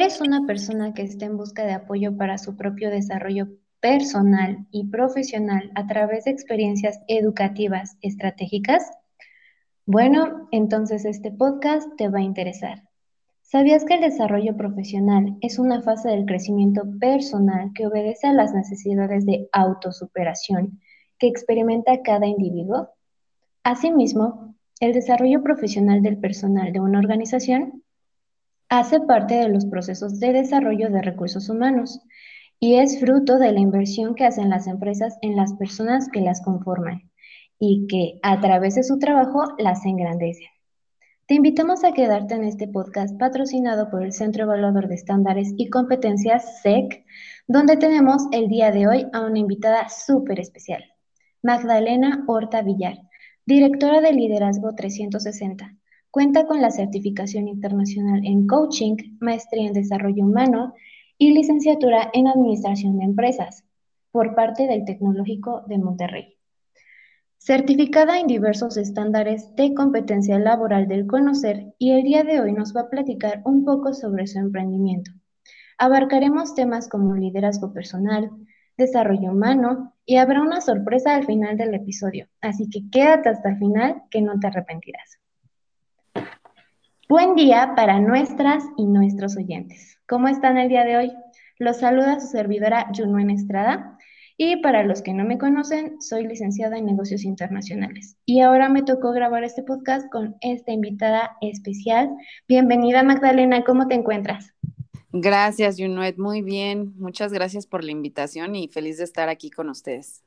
¿Eres una persona que está en busca de apoyo para su propio desarrollo personal y profesional a través de experiencias educativas estratégicas? Bueno, entonces este podcast te va a interesar. ¿Sabías que el desarrollo profesional es una fase del crecimiento personal que obedece a las necesidades de autosuperación que experimenta cada individuo? Asimismo, el desarrollo profesional del personal de una organización hace parte de los procesos de desarrollo de recursos humanos y es fruto de la inversión que hacen las empresas en las personas que las conforman y que a través de su trabajo las engrandecen. Te invitamos a quedarte en este podcast patrocinado por el Centro Evaluador de Estándares y Competencias SEC, donde tenemos el día de hoy a una invitada súper especial, Magdalena Horta Villar, directora de Liderazgo 360. Cuenta con la certificación internacional en coaching, maestría en desarrollo humano y licenciatura en administración de empresas por parte del Tecnológico de Monterrey certificada en diversos estándares de competencia laboral del conocer y el día de hoy nos va a platicar un poco sobre su emprendimiento. Abarcaremos temas como liderazgo personal, desarrollo humano y habrá una sorpresa al final del episodio, así que quédate hasta el final que no te arrepentirás. Buen día para nuestras y nuestros oyentes. ¿Cómo están el día de hoy? Los saluda su servidora Junuen Estrada y para los que no me conocen, soy licenciada en negocios internacionales. Y ahora me tocó grabar este podcast con esta invitada especial. Bienvenida Magdalena, ¿cómo te encuentras? Gracias, Junuet. Muy bien. Muchas gracias por la invitación y feliz de estar aquí con ustedes.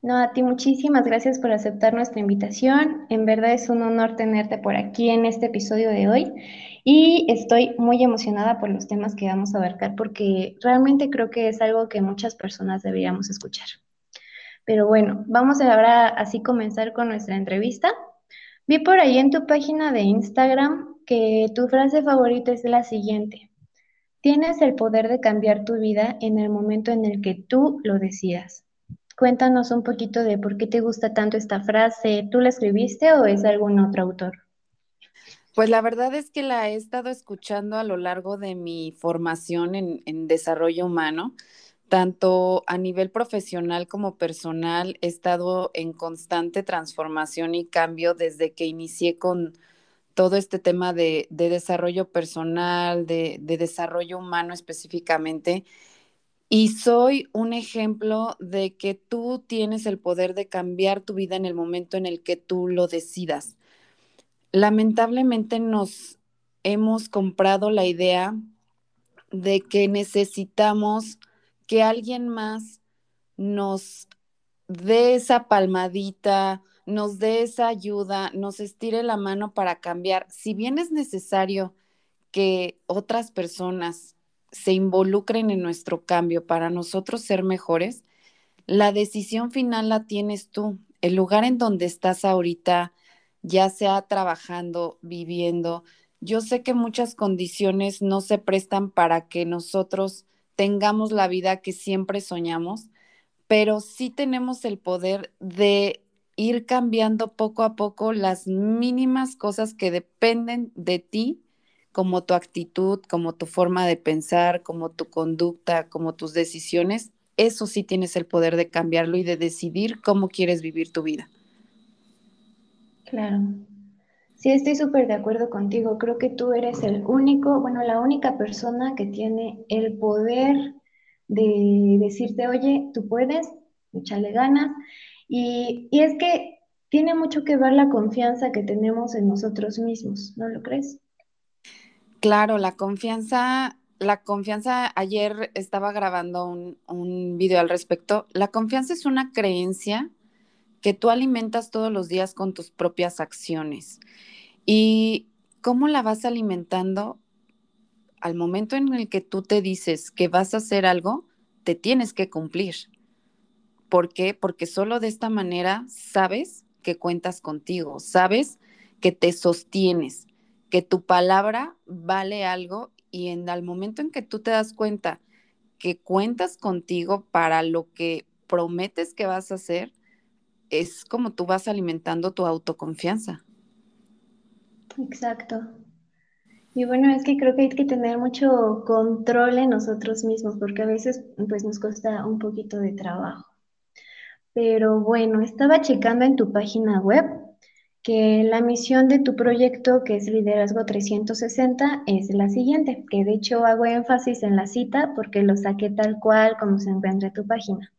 No, a ti muchísimas gracias por aceptar nuestra invitación. En verdad es un honor tenerte por aquí en este episodio de hoy y estoy muy emocionada por los temas que vamos a abarcar porque realmente creo que es algo que muchas personas deberíamos escuchar. Pero bueno, vamos ahora así comenzar con nuestra entrevista. Vi por ahí en tu página de Instagram que tu frase favorita es la siguiente. Tienes el poder de cambiar tu vida en el momento en el que tú lo decidas. Cuéntanos un poquito de por qué te gusta tanto esta frase. ¿Tú la escribiste o es algún otro autor? Pues la verdad es que la he estado escuchando a lo largo de mi formación en, desarrollo humano, tanto a nivel profesional como personal. He estado en constante transformación y cambio desde que inicié con todo este tema de, desarrollo personal, de desarrollo humano específicamente. Y soy un ejemplo de que tú tienes el poder de cambiar tu vida en el momento en el que tú lo decidas. Lamentablemente nos hemos comprado la idea de que necesitamos que alguien más nos dé esa palmadita, nos dé esa ayuda, nos estire la mano para cambiar. Si bien es necesario que otras personas se involucren en nuestro cambio para nosotros ser mejores, la decisión final la tienes tú. El lugar en donde estás ahorita, ya sea trabajando, viviendo, yo sé que muchas condiciones no se prestan para que nosotros tengamos la vida que siempre soñamos, pero sí tenemos el poder de ir cambiando poco a poco las mínimas cosas que dependen de ti como tu actitud, como tu forma de pensar, como tu conducta, como tus decisiones, eso sí tienes el poder de cambiarlo y de decidir cómo quieres vivir tu vida. Claro. Sí, estoy súper de acuerdo contigo. Creo que tú eres el único, bueno, la única persona que tiene el poder de decirte, oye, tú puedes, échale ganas. Y, y es que tiene mucho que ver la confianza que tenemos en nosotros mismos, ¿no lo crees? Claro, la confianza, la confianza, ayer estaba grabando un, un video al respecto. La confianza es una creencia que tú alimentas todos los días con tus propias acciones. ¿Y cómo la vas alimentando? Al momento en el que tú te dices que vas a hacer algo, te tienes que cumplir. ¿Por qué? Porque solo de esta manera sabes que cuentas contigo, sabes que te sostienes, que tu palabra vale algo y en el momento en que tú te das cuenta que cuentas contigo para lo que prometes que vas a hacer, es como tú vas alimentando tu autoconfianza. Exacto. Y bueno, es que creo que hay que tener mucho control en nosotros mismos, porque a veces pues nos cuesta un poquito de trabajo. Pero bueno, estaba checando en tu página web que la misión de tu proyecto, que es Liderazgo 360, es la siguiente, que de hecho hago énfasis en la cita porque lo saqué tal cual como se encuentra en tu página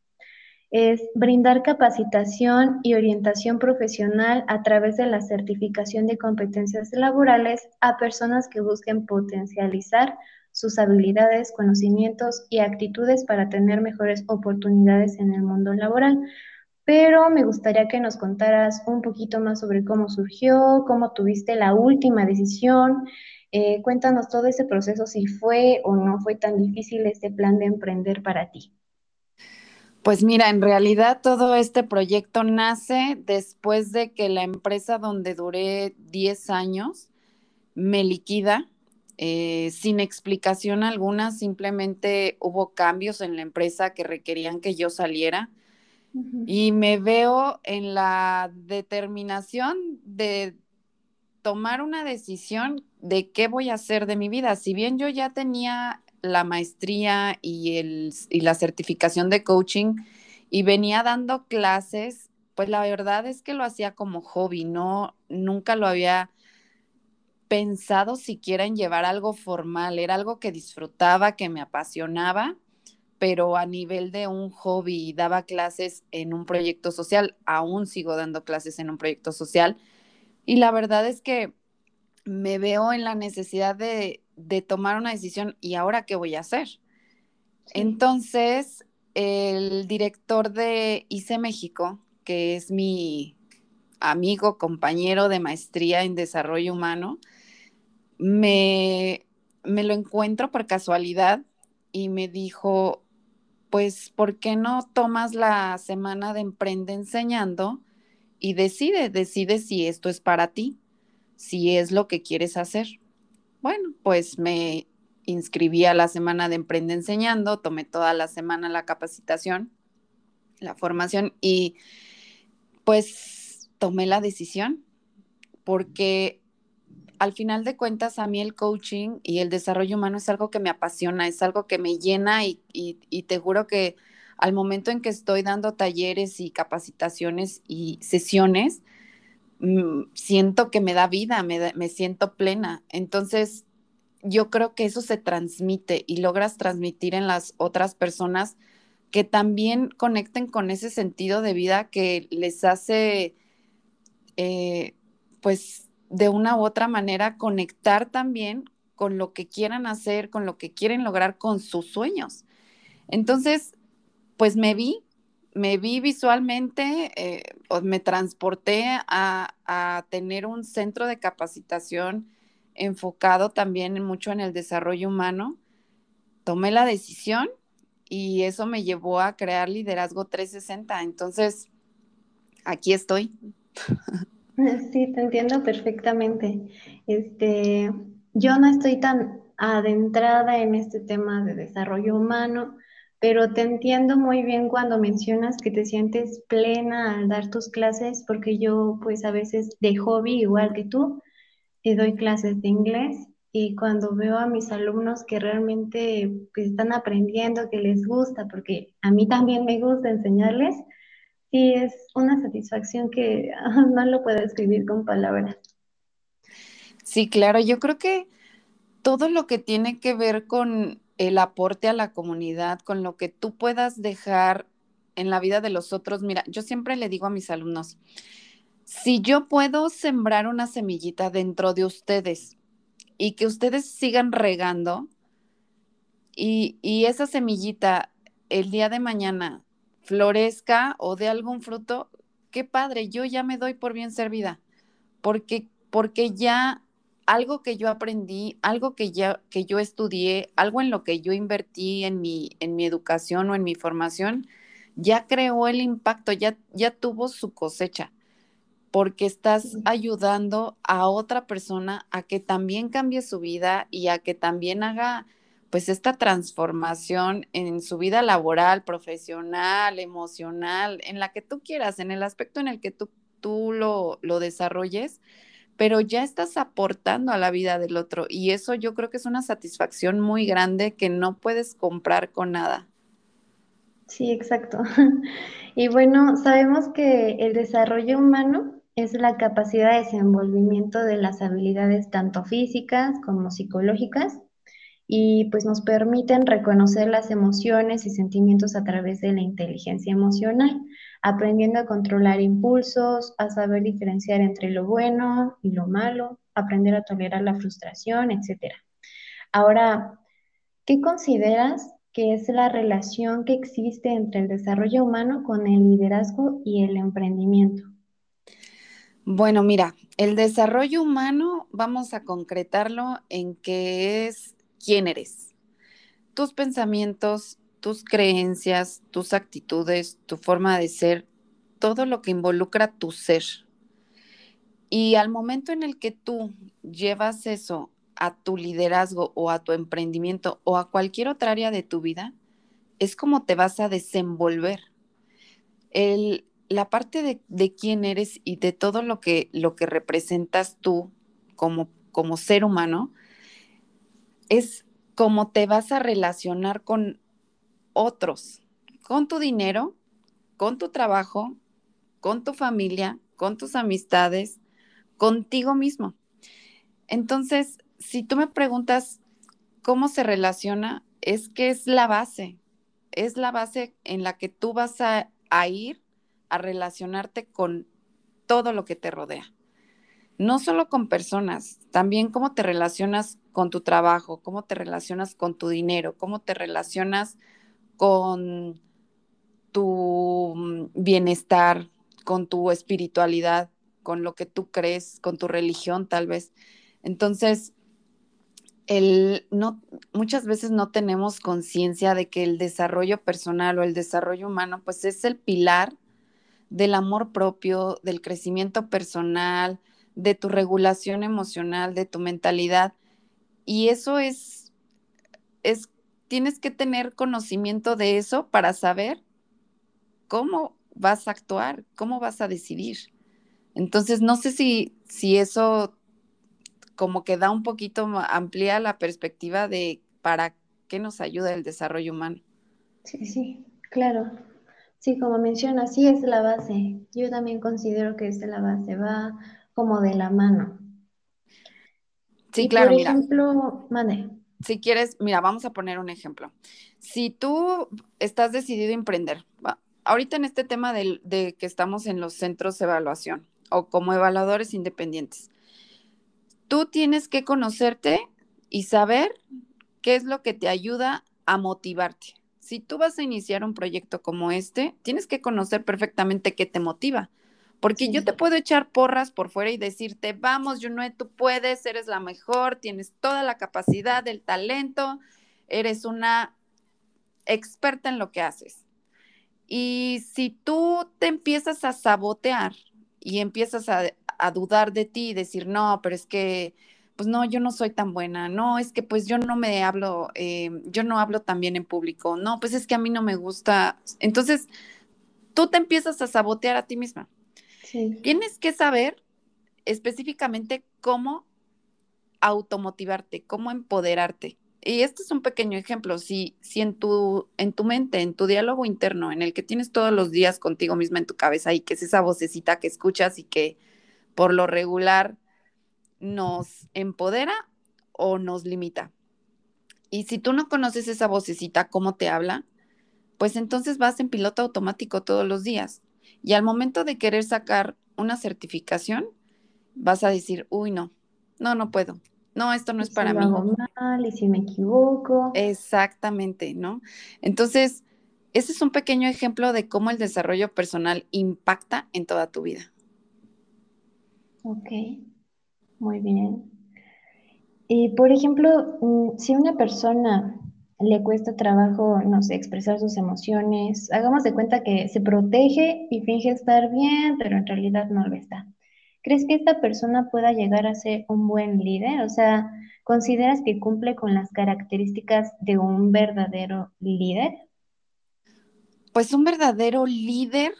es brindar capacitación y orientación profesional a través de la certificación de competencias laborales a personas que busquen potencializar sus habilidades, conocimientos y actitudes para tener mejores oportunidades en el mundo laboral. Pero me gustaría que nos contaras un poquito más sobre cómo surgió, cómo tuviste la última decisión. Eh, cuéntanos todo ese proceso, si fue o no fue tan difícil este plan de emprender para ti. Pues mira, en realidad todo este proyecto nace después de que la empresa donde duré 10 años me liquida eh, sin explicación alguna, simplemente hubo cambios en la empresa que requerían que yo saliera y me veo en la determinación de tomar una decisión de qué voy a hacer de mi vida. Si bien yo ya tenía la maestría y, el, y la certificación de coaching y venía dando clases, pues la verdad es que lo hacía como hobby, no, nunca lo había pensado siquiera en llevar algo formal, era algo que disfrutaba, que me apasionaba, pero a nivel de un hobby, daba clases en un proyecto social, aún sigo dando clases en un proyecto social, y la verdad es que me veo en la necesidad de, de tomar una decisión y ahora qué voy a hacer. Entonces, el director de ICE México, que es mi amigo, compañero de maestría en desarrollo humano, me, me lo encuentro por casualidad y me dijo, pues, ¿por qué no tomas la semana de Emprende Enseñando y decide, decide si esto es para ti, si es lo que quieres hacer? Bueno, pues me inscribí a la semana de Emprende Enseñando, tomé toda la semana la capacitación, la formación y pues tomé la decisión porque al final de cuentas a mí el coaching y el desarrollo humano es algo que me apasiona, es algo que me llena y, te juro que al momento en que estoy dando talleres y capacitaciones y sesiones, Mm, siento que me da vida, me, me siento plena. Entonces, yo creo que eso se transmite y logras transmitir en las otras personas que también conecten con ese sentido de vida que les hace, eh, pues, de una u otra manera conectar también con lo que quieran hacer, con lo que quieren lograr con sus sueños. Entonces, pues me vi me vi visualmente, eh, me transporté a, tener un centro de capacitación enfocado también mucho en el desarrollo humano. Tomé la decisión y eso me llevó a crear Liderazgo 360. Entonces, aquí estoy. Sí, te entiendo perfectamente. Este, yo no estoy tan adentrada en este tema de desarrollo humano pero te entiendo muy bien cuando mencionas que te sientes plena al dar tus clases, porque yo pues a veces de hobby, igual que tú, te doy clases de inglés y cuando veo a mis alumnos que realmente pues, están aprendiendo, que les gusta, porque a mí también me gusta enseñarles, sí es una satisfacción que no lo puedo escribir con palabras. Sí, claro, yo creo que todo lo que tiene que ver con el aporte a la comunidad, con lo que tú puedas dejar en la vida de los otros. Mira, yo siempre le digo a mis alumnos, si yo puedo sembrar una semillita dentro de ustedes y que ustedes sigan regando y, y esa semillita el día de mañana florezca o de algún fruto, qué padre, yo ya me doy por bien servida, porque, porque ya algo que yo aprendí, algo que, ya, que yo estudié, algo en lo que yo invertí en mi, en mi educación o en mi formación, ya creó el impacto, ya, ya tuvo su cosecha, porque estás ayudando a otra persona a que también cambie su vida y a que también haga pues esta transformación en su vida laboral, profesional, emocional, en la que tú quieras, en el aspecto en el que tú, tú lo, lo desarrolles pero ya estás aportando a la vida del otro y eso yo creo que es una satisfacción muy grande que no puedes comprar con nada. Sí, exacto. Y bueno, sabemos que el desarrollo humano es la capacidad de desenvolvimiento de las habilidades tanto físicas como psicológicas y pues nos permiten reconocer las emociones y sentimientos a través de la inteligencia emocional, aprendiendo a controlar impulsos, a saber diferenciar entre lo bueno y lo malo, aprender a tolerar la frustración, etc. Ahora, ¿qué consideras que es la relación que existe entre el desarrollo humano con el liderazgo y el emprendimiento? Bueno, mira, el desarrollo humano vamos a concretarlo en que es quién eres. Tus pensamientos, tus creencias, tus actitudes, tu forma de ser, todo lo que involucra tu ser. Y al momento en el que tú llevas eso a tu liderazgo o a tu emprendimiento o a cualquier otra área de tu vida, es como te vas a desenvolver. El, la parte de, de, quién eres y de todo lo que, lo que representas tú como, como ser humano, es cómo te vas a relacionar con otros, con tu dinero, con tu trabajo, con tu familia, con tus amistades, contigo mismo. Entonces, si tú me preguntas cómo se relaciona, es que es la base, es la base en la que tú vas a, ir a relacionarte con todo lo que te rodea no solo con personas, también cómo te relacionas con tu trabajo, cómo te relacionas con tu dinero, cómo te relacionas con tu mm, bienestar, con tu espiritualidad, con lo que tú crees, con tu religión tal vez. Entonces, el, no, muchas veces no tenemos conciencia de que el desarrollo personal o el desarrollo humano, pues es el pilar del amor propio, del crecimiento personal, de tu regulación emocional, de tu mentalidad. Y eso es, es, tienes que tener conocimiento de eso para saber cómo vas a actuar, cómo vas a decidir. Entonces, no sé si, si eso como que da un poquito, amplía la perspectiva de para qué nos ayuda el desarrollo humano. Sí, sí, claro. Sí, como menciona, sí es la base. Yo también considero que es la base. Va como de la mano. Sí, claro, por ejemplo, mande. Si quieres, mira, vamos a poner un ejemplo. Si tú estás decidido a emprender, ahorita en este tema de que estamos en los centros de evaluación o como evaluadores independientes, tú tienes que conocerte y saber qué es lo que te ayuda a motivarte. Si tú vas a iniciar un proyecto como este, tienes que conocer perfectamente qué te motiva. Porque yo te puedo echar porras por fuera y decirte, vamos, Junoe, tú puedes, eres la mejor, tienes toda la capacidad, el talento, eres una experta en lo que haces. Y si tú te empiezas a sabotear y empiezas a, dudar de ti y decir, no, pero es que, pues no, yo no soy tan buena, no, es que pues yo no me hablo, eh, yo no hablo tan bien en público, no, pues es que a mí no me gusta. Entonces, tú te empiezas a sabotear a ti misma. Tienes que saber específicamente cómo automotivarte, cómo empoderarte. Y este es un pequeño ejemplo. Si, si en, tu, en tu mente, en tu diálogo interno, en el que tienes todos los días contigo misma en tu cabeza y que es esa vocecita que escuchas y que por lo regular nos empodera o nos limita. Y si tú no conoces esa vocecita, cómo te habla, pues entonces vas en piloto automático todos los días. Y al momento de querer sacar una certificación, vas a decir, uy, no, no, no puedo. No, esto no es para mí. Hago mal y si me equivoco. Exactamente, ¿no? Entonces, ese es un pequeño ejemplo de cómo el desarrollo personal impacta en toda tu vida. Ok, muy bien. Y por ejemplo, mm, si una persona le cuesta trabajo, no sé, expresar sus emociones. Hagamos de cuenta que se protege y finge estar bien, pero en realidad no lo está. ¿Crees que esta persona pueda llegar a ser un buen líder? O sea, ¿consideras que cumple con las características de un verdadero líder? Pues un verdadero líder,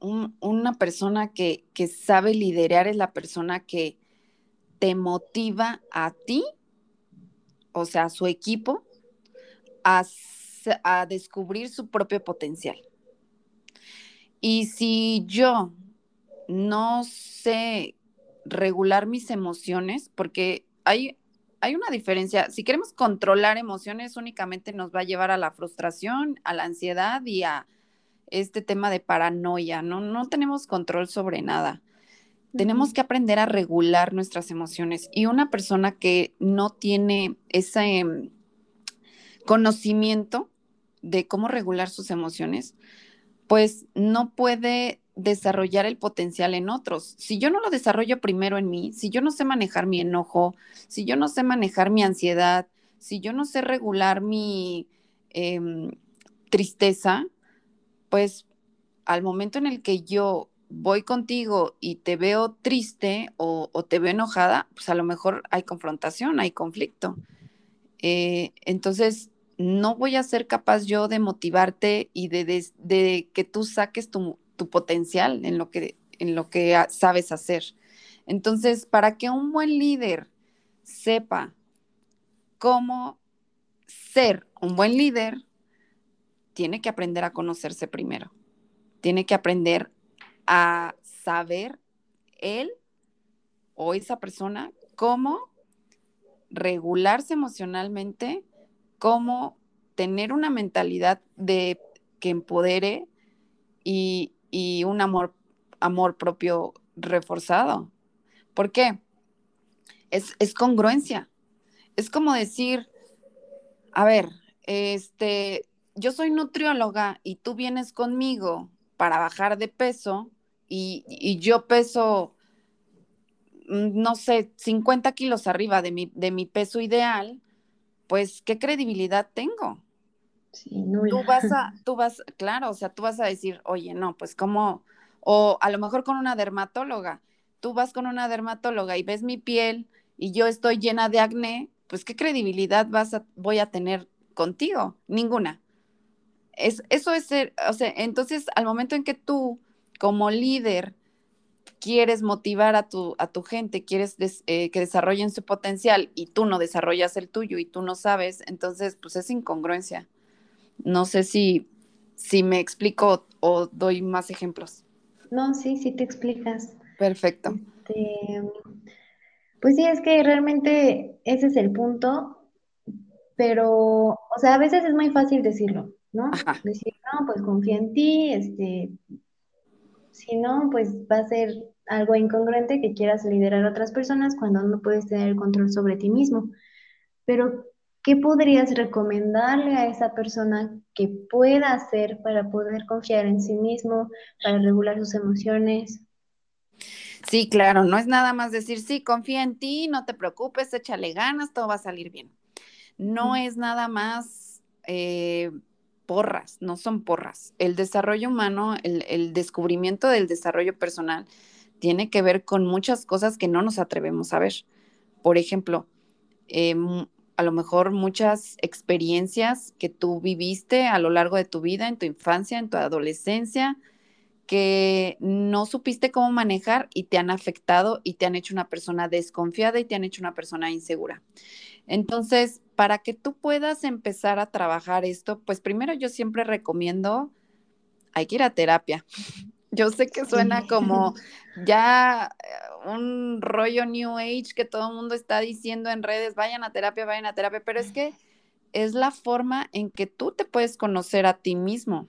una persona que, que sabe liderar es la persona que, te motiva a ti, o sea, a su equipo, a, a descubrir su propio potencial. Y si yo no sé regular mis emociones, porque hay, hay una diferencia. Si queremos controlar emociones, únicamente nos va a llevar a la frustración, a la ansiedad y a este tema de paranoia. No, no tenemos control sobre nada. Tenemos que aprender a regular nuestras emociones. Y una persona que no tiene ese conocimiento de cómo regular sus emociones, pues no puede desarrollar el potencial en otros. Si yo no lo desarrollo primero en mí, si yo no sé manejar mi enojo, si yo no sé manejar mi ansiedad, si yo no sé regular mi em, tristeza, pues al momento en el que yo voy contigo y te veo triste o, te veo enojada, pues a lo mejor hay confrontación, hay conflicto. Eh, entonces, no voy a ser capaz yo de motivarte y de, que tú saques tu, potencial en lo, que, en lo que sabes hacer. Entonces, para que un buen líder sepa cómo ser un buen líder, tiene que aprender a conocerse primero. Tiene que aprender a saber él o esa persona cómo regularse emocionalmente cómo tener una mentalidad de que empodere y, un amor, amor propio reforzado. ¿Por qué? Es, es, congruencia. Es como decir, a ver, este, yo soy nutrióloga y tú vienes conmigo para bajar de peso y, y yo peso, mm, no sé, 50 kilos arriba de mi, de mi peso ideal, pues, ¿qué credibilidad tengo? Sí, Tú vas a, tú vas, claro, o sea, tú vas a decir, oye, no, pues cómo, o a lo mejor con una dermatóloga, tú vas con una dermatóloga y ves mi piel y yo estoy llena de acné, pues qué credibilidad vas a, voy a tener contigo? Ninguna. Es, eso es ser, o sea, entonces al momento en que tú como líder quieres motivar a tu, a tu gente, quieres eh, que desarrollen su potencial y tú no desarrollas el tuyo y tú no sabes, entonces pues es incongruencia. No sé si, si me explico o doy más ejemplos. No, sí, sí te explicas. Perfecto. Este, pues sí, es que realmente ese es el punto, pero, o sea, a veces es muy fácil decirlo, ¿no? Decir, no, pues confía en ti, este, si no, pues va a ser algo incongruente que quieras liderar a otras personas cuando no puedes tener el control sobre ti mismo. Pero, ¿qué podrías recomendarle a esa persona que pueda hacer para poder confiar en sí mismo, para regular sus emociones? Sí, claro, no es nada más decir, sí, confía en ti, no te preocupes, échale ganas, todo va a salir bien. No es nada más eh, porras, no son porras. El desarrollo humano, el, descubrimiento del desarrollo personal tiene que ver con muchas cosas que no nos atrevemos a ver. Por ejemplo, em, a lo mejor muchas experiencias que tú viviste a lo largo de tu vida, en tu infancia, en tu adolescencia, que no supiste cómo manejar y te han afectado y te han hecho una persona desconfiada y te han hecho una persona insegura. Entonces, para que tú puedas empezar a trabajar esto, pues primero yo siempre recomiendo, hay que ir a terapia. Yo sé que suena como ya eh, un rollo New Age que todo el mundo está diciendo en redes, vayan a terapia, vayan a terapia, pero es que es la forma en que tú te puedes conocer a ti mismo.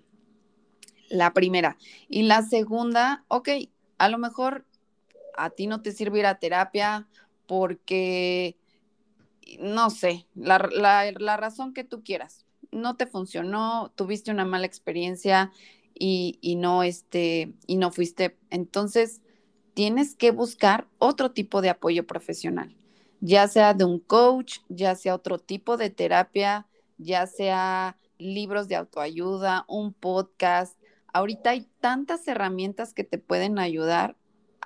La primera. Y la segunda, ok, a lo mejor a ti no te sirve ir a terapia porque no sé, la, razón que tú quieras, no te funcionó, tuviste una mala experiencia y, no, este, y no fuiste, entonces tienes que buscar otro tipo de apoyo profesional, ya sea de un coach, ya sea otro tipo de terapia, ya sea libros de autoayuda, un podcast. Ahorita hay tantas herramientas que te pueden ayudar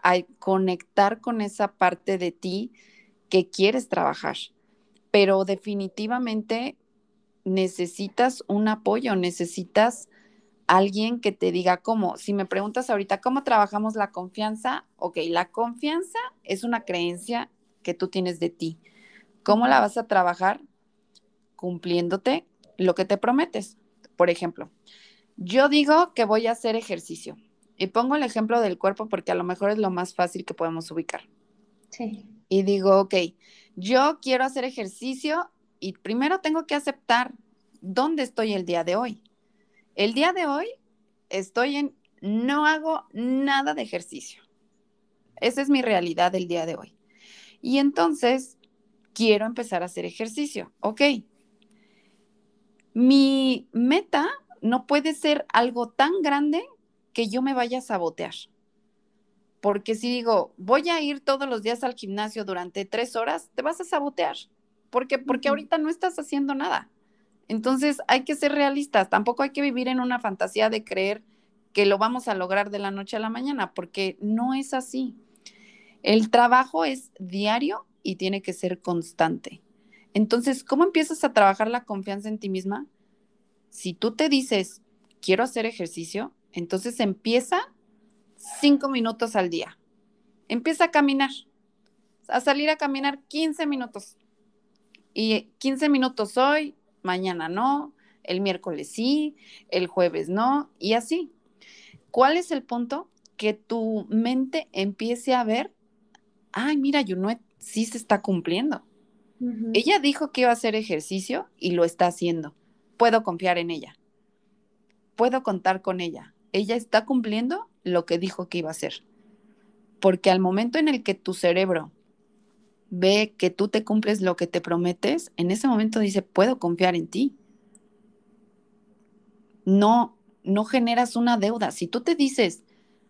a conectar con esa parte de ti que quieres trabajar pero definitivamente necesitas un apoyo, necesitas alguien que te diga cómo. Si me preguntas ahorita cómo trabajamos la confianza, ok, la confianza es una creencia que tú tienes de ti. ¿Cómo la vas a trabajar? Cumpliéndote lo que te prometes. Por ejemplo, yo digo que voy a hacer ejercicio y pongo el ejemplo del cuerpo porque a lo mejor es lo más fácil que podemos ubicar. Sí. Y digo, ok, yo quiero hacer ejercicio y primero tengo que aceptar dónde estoy el día de hoy. El día de hoy estoy en, no hago nada de ejercicio. Esa es mi realidad del día de hoy. Y entonces quiero empezar a hacer ejercicio. Ok. Mi meta no puede ser algo tan grande que yo me vaya a sabotear. Porque si digo, voy a ir todos los días al gimnasio durante tres horas, te vas a sabotear. ¿Por qué? Porque ahorita no estás haciendo nada. Entonces hay que ser realistas. Tampoco hay que vivir en una fantasía de creer que lo vamos a lograr de la noche a la mañana, porque no es así. El trabajo es diario y tiene que ser constante. Entonces, ¿cómo empiezas a trabajar la confianza en ti misma? Si tú te dices, quiero hacer ejercicio, entonces empieza cinco minutos al día. Empieza a caminar, a salir a caminar 15 minutos. Y 15 minutos hoy, mañana no, el miércoles sí, el jueves no, y así. ¿Cuál es el punto? Que tu mente empiece a ver, ay, mira, Yunuet sí se está cumpliendo. Ella dijo que iba a hacer ejercicio y lo está haciendo. Puedo confiar en ella. Puedo contar con ella. Ella está cumpliendo lo que dijo que iba a hacer. Porque al momento en el que tu cerebro ve que tú te cumples lo que te prometes, en ese momento dice, puedo confiar en ti. No, no generas una deuda. Si tú te dices,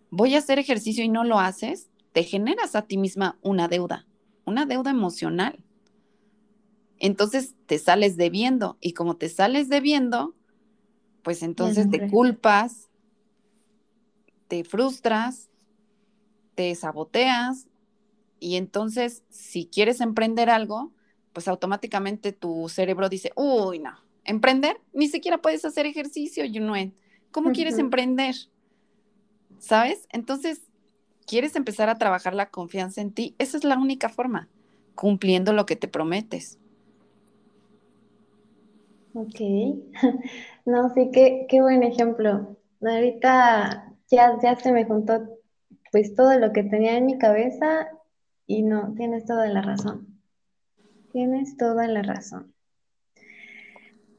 voy a hacer ejercicio y no lo haces, te generas a ti misma una deuda, una deuda emocional. Entonces te sales debiendo y como te sales debiendo, pues entonces te culpas, te frustras, te saboteas y entonces si quieres emprender algo, pues automáticamente tu cerebro dice, uy, no, emprender, ni siquiera puedes hacer ejercicio, Junuen. ¿Cómo quieres emprender? ¿Sabes? Entonces, ¿quieres empezar a trabajar la confianza en ti? Esa es la única forma, cumpliendo lo que te prometes. Ok. No, sí, qué, qué buen ejemplo. Ahorita ya, ya se me juntó pues todo lo que tenía en mi cabeza y no, tienes toda la razón. Tienes toda la razón.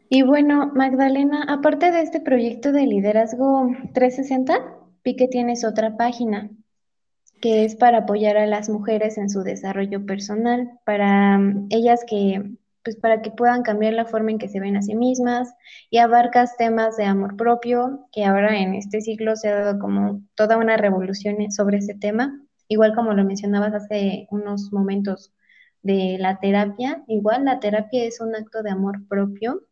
Y bueno, Magdalena, aparte de este proyecto de liderazgo 360, vi que tienes otra página que es para apoyar a las mujeres en su desarrollo personal, para mm, ellas que, pues para que puedan cambiar la forma en que se ven a sí mismas y abarcas temas de amor propio, que ahora en este siglo se ha dado como toda una revolución sobre ese tema, igual como lo mencionabas hace unos momentos de la terapia, igual la terapia es un acto de amor propio.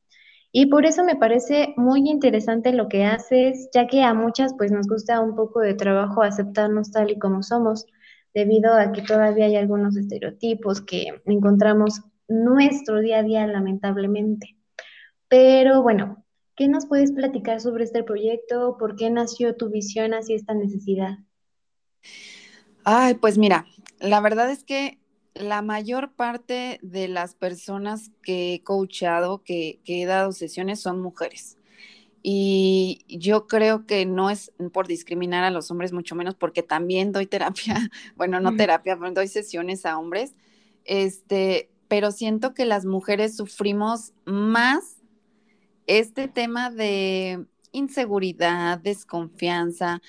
Y por eso me parece muy interesante lo que haces, ya que a muchas pues nos gusta un poco de trabajo aceptarnos tal y como somos, debido a que todavía hay algunos estereotipos que encontramos nuestro día a día lamentablemente. Pero bueno, ¿qué nos puedes platicar sobre este proyecto? ¿Por qué nació tu visión hacia esta necesidad? Ay, pues mira, la verdad es que la mayor parte de las personas que he coachado, que, he dado sesiones, son mujeres. Y yo creo que no es por discriminar a los hombres, mucho menos porque también doy terapia, bueno, no terapia, pero doy sesiones a hombres, este, pero siento que las mujeres sufrimos más este tema de inseguridad, desconfianza,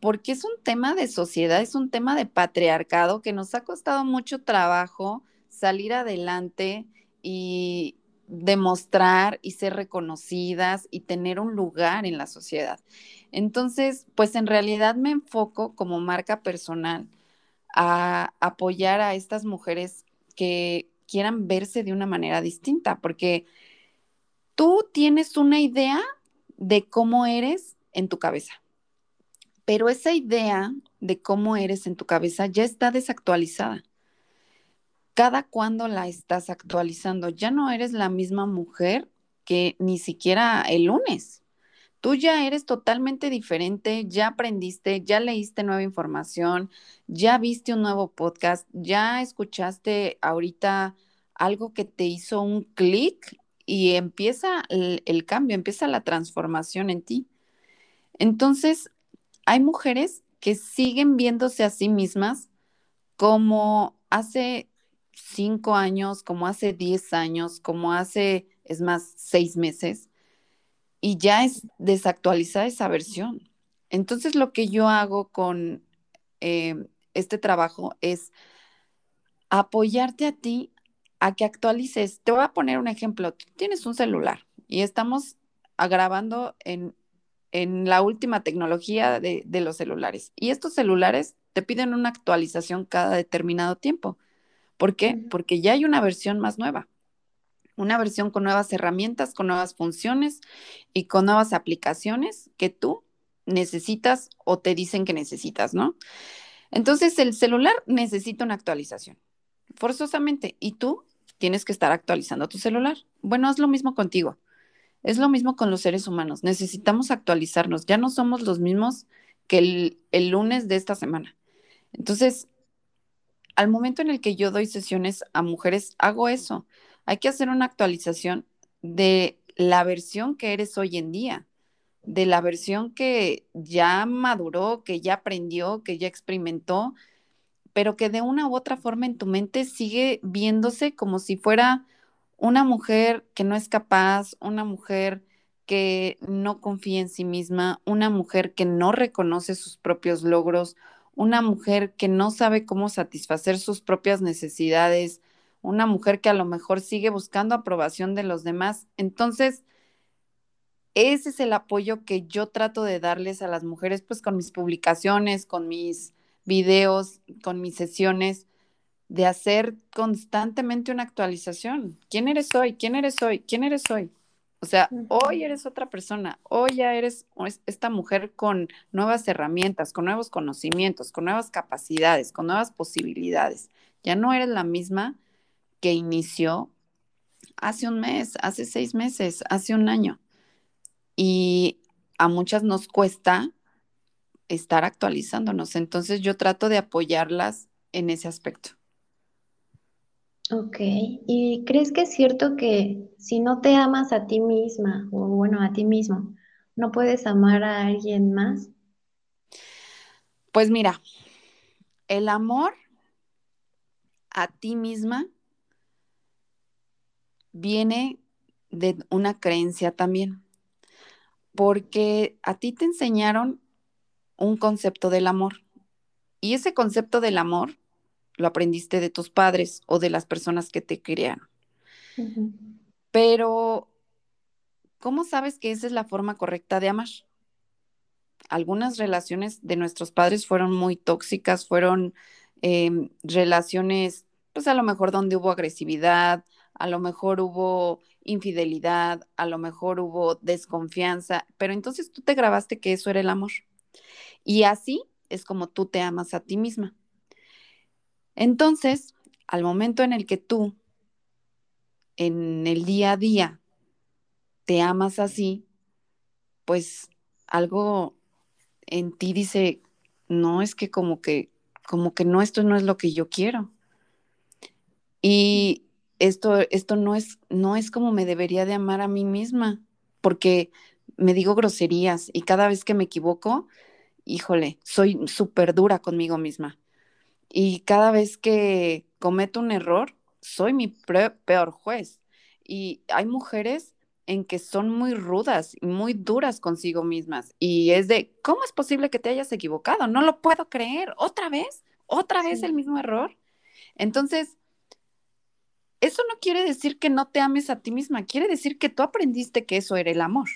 porque es un tema de sociedad, es un tema de patriarcado que nos ha costado mucho trabajo salir adelante y demostrar y ser reconocidas y tener un lugar en la sociedad. Entonces, pues en realidad me enfoco como marca personal a apoyar a estas mujeres que quieran verse de una manera distinta, porque tú tienes una idea de cómo eres en tu cabeza pero esa idea de cómo eres en tu cabeza ya está desactualizada. Cada cuando la estás actualizando, ya no eres la misma mujer que ni siquiera el lunes. Tú ya eres totalmente diferente, ya aprendiste, ya leíste nueva información, ya viste un nuevo podcast, ya escuchaste ahorita algo que te hizo un clic y empieza el, el, cambio, empieza la transformación en ti. Entonces, hay mujeres que siguen viéndose a sí mismas como hace cinco años, como hace diez años, como hace, es más, seis meses y ya es desactualizada esa versión. Entonces lo que yo hago con eh, este trabajo es apoyarte a ti a que actualices. Te voy a poner un ejemplo. tienes un celular y estamos grabando en, en la última tecnología de, de, los celulares. Y estos celulares te piden una actualización cada determinado tiempo. ¿Por qué? Porque ya hay una versión más nueva una versión con nuevas herramientas, con nuevas funciones y con nuevas aplicaciones que tú necesitas o te dicen que necesitas, ¿no? Entonces el celular necesita una actualización, forzosamente, y tú tienes que estar actualizando tu celular. Bueno, es lo mismo contigo, es lo mismo con los seres humanos, necesitamos actualizarnos, ya no somos los mismos que el, el lunes de esta semana. Entonces, al momento en el que yo doy sesiones a mujeres, hago eso hay que hacer una actualización de la versión que eres hoy en día, de la versión que ya maduró, que ya aprendió, que ya experimentó, pero que de una u otra forma en tu mente sigue viéndose como si fuera una mujer que no es capaz, una mujer que no confía en sí misma, una mujer que no reconoce sus propios logros, una mujer que no sabe cómo satisfacer sus propias necesidades, una mujer que a lo mejor sigue buscando aprobación de los demás. Entonces, ese es el apoyo que yo trato de darles a las mujeres, pues con mis publicaciones, con mis videos, con mis sesiones, de hacer constantemente una actualización. ¿Quién eres hoy? ¿Quién eres hoy? ¿Quién eres hoy? O sea, hoy eres otra persona, hoy ya eres esta mujer con nuevas herramientas, con nuevos conocimientos, con nuevas capacidades, con nuevas posibilidades. Ya no eres la misma que inició hace un mes, hace seis meses, hace un año. Y a muchas nos cuesta estar actualizándonos. Entonces yo trato de apoyarlas en ese aspecto. Ok, ¿y crees que es cierto que si no te amas a ti misma o bueno, a ti mismo, no puedes amar a alguien más? Pues mira, el amor a ti misma viene de una creencia también, porque a ti te enseñaron un concepto del amor y ese concepto del amor lo aprendiste de tus padres o de las personas que te criaron. Pero, ¿cómo sabes que esa es la forma correcta de amar? Algunas relaciones de nuestros padres fueron muy tóxicas, fueron em, relaciones, pues a lo mejor donde hubo agresividad, a lo mejor hubo infidelidad, a lo mejor hubo desconfianza, pero entonces tú te grabaste que eso era el amor. Y así es como tú te amas a ti misma. Entonces, al momento en el que tú, en el día a día, te amas así, pues algo en ti dice, no es que como que, como que no, esto no es lo que yo quiero. Y esto, esto no, es, no es como me debería de amar a mí misma, porque me digo groserías y cada vez que me equivoco, híjole, soy súper dura conmigo misma. Y cada vez que cometo un error, soy mi peor juez. Y hay mujeres en que son muy rudas y muy duras consigo mismas. Y es de, ¿cómo es posible que te hayas equivocado? No lo puedo creer. ¿Otra vez? ¿Otra vez el mismo error? Entonces, eso no quiere decir que no te ames a ti misma, quiere decir que tú aprendiste que eso era el amor.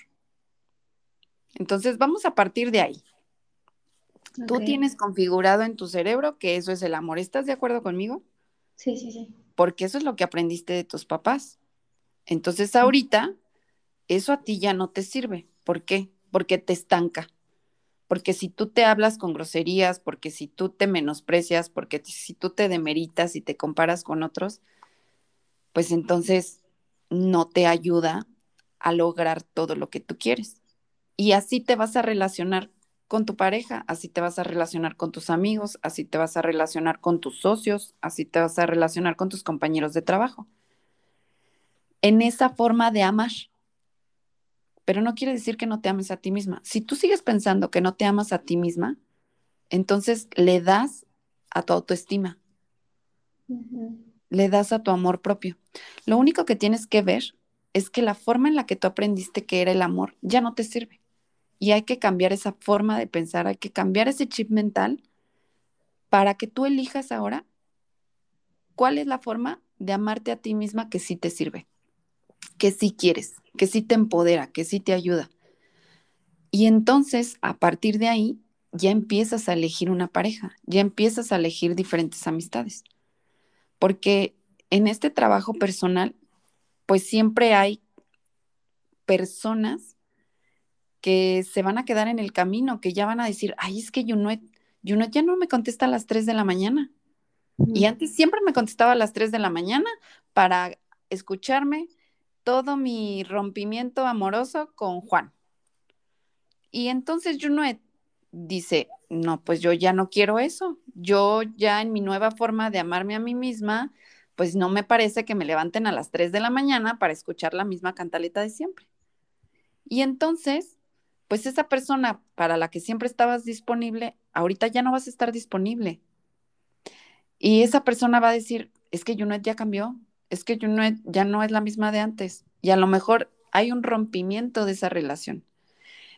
Entonces, vamos a partir de ahí. Tú tienes configurado en tu cerebro que eso es el amor. ¿Estás de acuerdo conmigo? Sí, sí, sí. Porque eso es lo que aprendiste de tus papás. Entonces, ahorita, eso a ti ya no te sirve. ¿Por qué? Porque te estanca. Porque si tú te hablas con groserías, porque si tú te menosprecias, porque si tú te demeritas y te comparas con otros, pues entonces no te ayuda a lograr todo lo que tú quieres. Y así te vas a relacionar con tu pareja, así te vas a relacionar con tus amigos, así te vas a relacionar con tus socios, así te vas a relacionar con tus compañeros de trabajo. En esa forma de amar. Pero no quiere decir que no te ames a ti misma. Si tú sigues pensando que no te amas a ti misma, entonces le das a tu autoestima. Le das a tu amor propio. Lo único que tienes que ver es que la forma en la que tú aprendiste que era el amor ya no te sirve. Y hay que cambiar esa forma de pensar, hay que cambiar ese chip mental para que tú elijas ahora cuál es la forma de amarte a ti misma que sí te sirve, que sí quieres, que sí te empodera, que sí te ayuda. Y entonces, a partir de ahí, ya empiezas a elegir una pareja, ya empiezas a elegir diferentes amistades. Porque en este trabajo personal, pues siempre hay personas que se van a quedar en el camino, que ya van a decir, ay, es que Junet, Junet ya no me contesta a las 3 de la mañana. Y antes siempre me contestaba a las 3 de la mañana para escucharme todo mi rompimiento amoroso con Juan. Y entonces Junet dice, no, pues yo ya no quiero eso. Yo ya en mi nueva forma de amarme a mí misma, pues no me parece que me levanten a las 3 de la mañana para escuchar la misma cantaleta de siempre. Y entonces pues esa persona para la que siempre estabas disponible, ahorita ya no vas a estar disponible. Y esa persona va a decir, es que Junet ya cambió, es que Junet ya no es la misma de antes. Y a lo mejor hay un rompimiento de esa relación.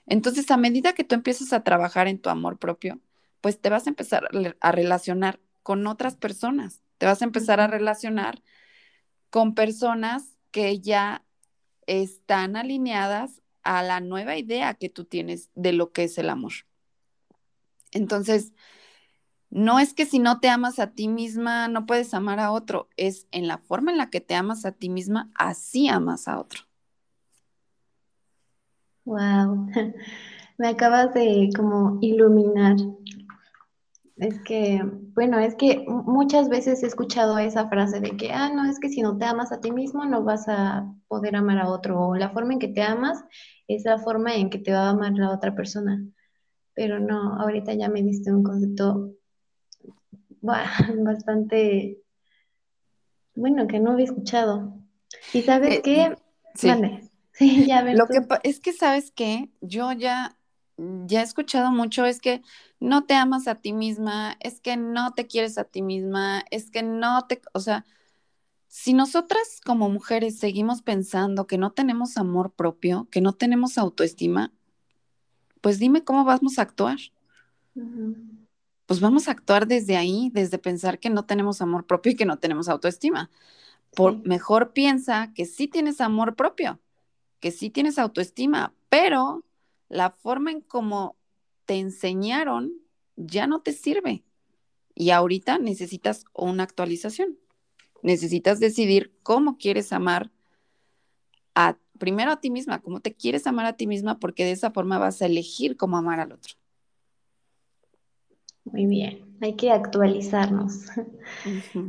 Entonces, a medida que tú empiezas a trabajar en tu amor propio, pues te vas a empezar a relacionar con otras personas, te vas a empezar a relacionar con personas que ya están alineadas a la nueva idea que tú tienes de lo que es el amor. Entonces, no es que si no te amas a ti misma, no puedes amar a otro, es en la forma en la que te amas a ti misma, así amas a otro. Wow, me acabas de como iluminar es que, bueno, es que muchas veces he escuchado esa frase de que, ah, no, es que si no te amas a ti mismo no vas a poder amar a otro, o la forma en que te amas es la forma en que te va a amar la otra persona. Pero no, ahorita ya me diste un concepto bastante, bueno, que no había escuchado. ¿Y sabes eh, qué? Sí. Sí, ya ves. Lo que es que, ¿sabes qué? Yo ya ya he escuchado mucho es que no te amas a ti misma, es que no te quieres a ti misma, es que no te, o sea, si nosotras como mujeres seguimos pensando que no tenemos amor propio, que no tenemos autoestima, pues dime cómo vamos a actuar. Pues vamos a actuar desde ahí, desde pensar que no tenemos amor propio y que no tenemos autoestima. Por, Mejor piensa que sí tienes amor propio, que sí tienes autoestima, pero la forma en cómo te enseñaron ya no te sirve. Y ahorita necesitas una actualización. Necesitas decidir cómo quieres amar a, primero a ti misma, cómo te quieres amar a ti misma, porque de esa forma vas a elegir cómo amar al otro. Muy bien, hay que actualizarnos.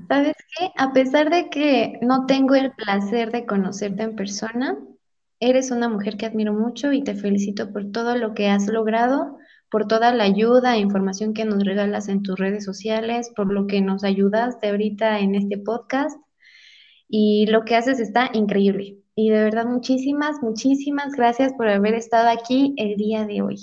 ¿Sabes qué? A pesar de que no tengo el placer de conocerte en persona, Eres una mujer que admiro mucho y te felicito por todo lo que has logrado, por toda la ayuda e información que nos regalas en tus redes sociales, por lo que nos ayudaste ahorita en este podcast. Y lo que haces está increíble. Y de verdad, muchísimas, muchísimas gracias por haber estado aquí el día de hoy.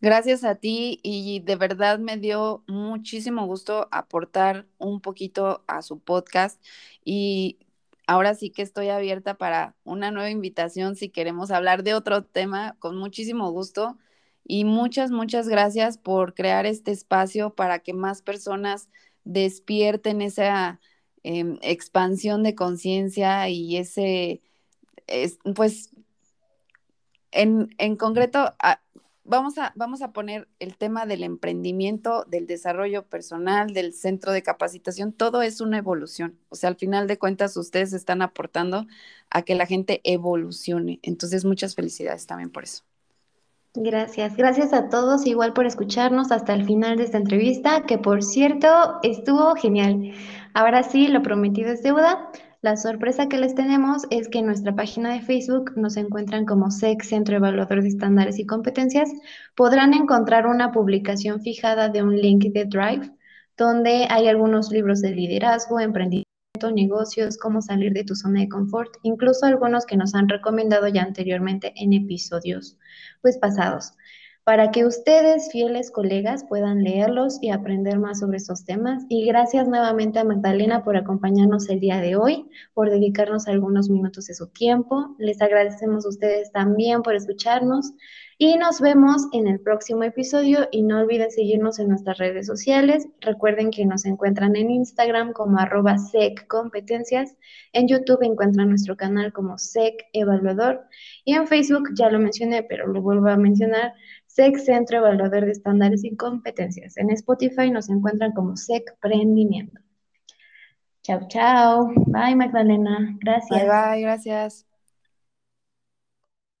Gracias a ti y de verdad me dio muchísimo gusto aportar un poquito a su podcast y ahora sí que estoy abierta para una nueva invitación si queremos hablar de otro tema, con muchísimo gusto. Y muchas, muchas gracias por crear este espacio para que más personas despierten esa em, expansión de conciencia y ese, pues, en, en concreto, vamos a, vamos a poner el tema del emprendimiento, del desarrollo personal, del centro de capacitación, todo es una evolución. O sea, al final de cuentas, ustedes están aportando a que la gente evolucione. Entonces, muchas felicidades también por eso. Gracias, gracias a todos igual por escucharnos hasta el final de esta entrevista, que por cierto estuvo genial. Ahora sí, lo prometido es deuda. La sorpresa que les tenemos es que en nuestra página de Facebook nos encuentran como SEC, Centro Evaluador de Estándares y Competencias. Podrán encontrar una publicación fijada de un link de Drive, donde hay algunos libros de liderazgo, emprendimiento, negocios, cómo salir de tu zona de confort, incluso algunos que nos han recomendado ya anteriormente en episodios pues pasados para que ustedes, fieles colegas, puedan leerlos y aprender más sobre esos temas. Y gracias nuevamente a Magdalena por acompañarnos el día de hoy, por dedicarnos algunos minutos de su tiempo. Les agradecemos a ustedes también por escucharnos y nos vemos en el próximo episodio y no olviden seguirnos en nuestras redes sociales. Recuerden que nos encuentran en Instagram como arroba seccompetencias, en YouTube encuentran nuestro canal como sec evaluador y en Facebook ya lo mencioné, pero lo vuelvo a mencionar, SEC Centro Evaluador de Estándares y Competencias. En Spotify nos encuentran como SEC Prendimiento. Chao, chao. Bye, Magdalena. Gracias. Bye, bye, gracias.